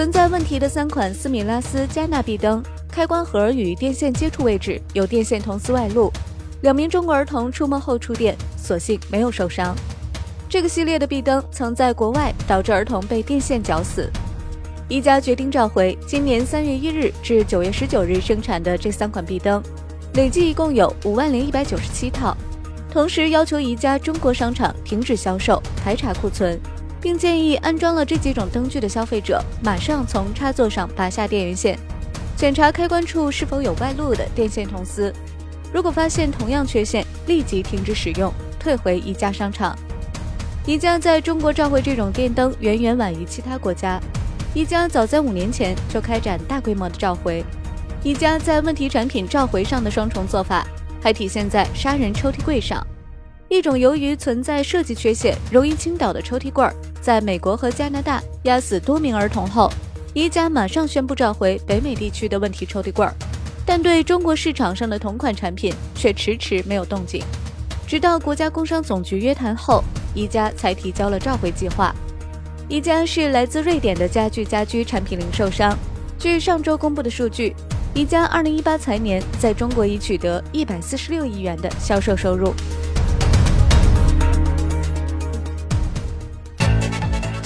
存在问题的三款斯米拉斯加纳壁灯，开关盒与电线接触位置有电线铜丝外露，两名中国儿童触摸后触电，所幸没有受伤。这个系列的壁灯曾在国外导致儿童被电线绞死。宜家决定召回今年三月一日至九月十九日生产的这三款壁灯，累计一共有五万零一百九十七套，同时要求宜家中国商场停止销售，排查库存。并建议安装了这几种灯具的消费者马上从插座上拔下电源线，检查开关处是否有外露的电线铜丝。如果发现同样缺陷，立即停止使用，退回宜家商场。宜家在中国召回这种电灯远远晚于其他国家。宜家早在五年前就开展大规模的召回。宜家在问题产品召回上的双重做法，还体现在杀人抽屉柜上。一种由于存在设计缺陷，容易倾倒的抽屉柜儿。在美国和加拿大压死多名儿童后，宜家马上宣布召回北美地区的问题抽屉柜儿，但对中国市场上的同款产品却迟迟没有动静。直到国家工商总局约谈后，宜家才提交了召回计划。宜家是来自瑞典的家具家居产品零售商。据上周公布的数据，宜家2018财年在中国已取得146亿元的销售收入。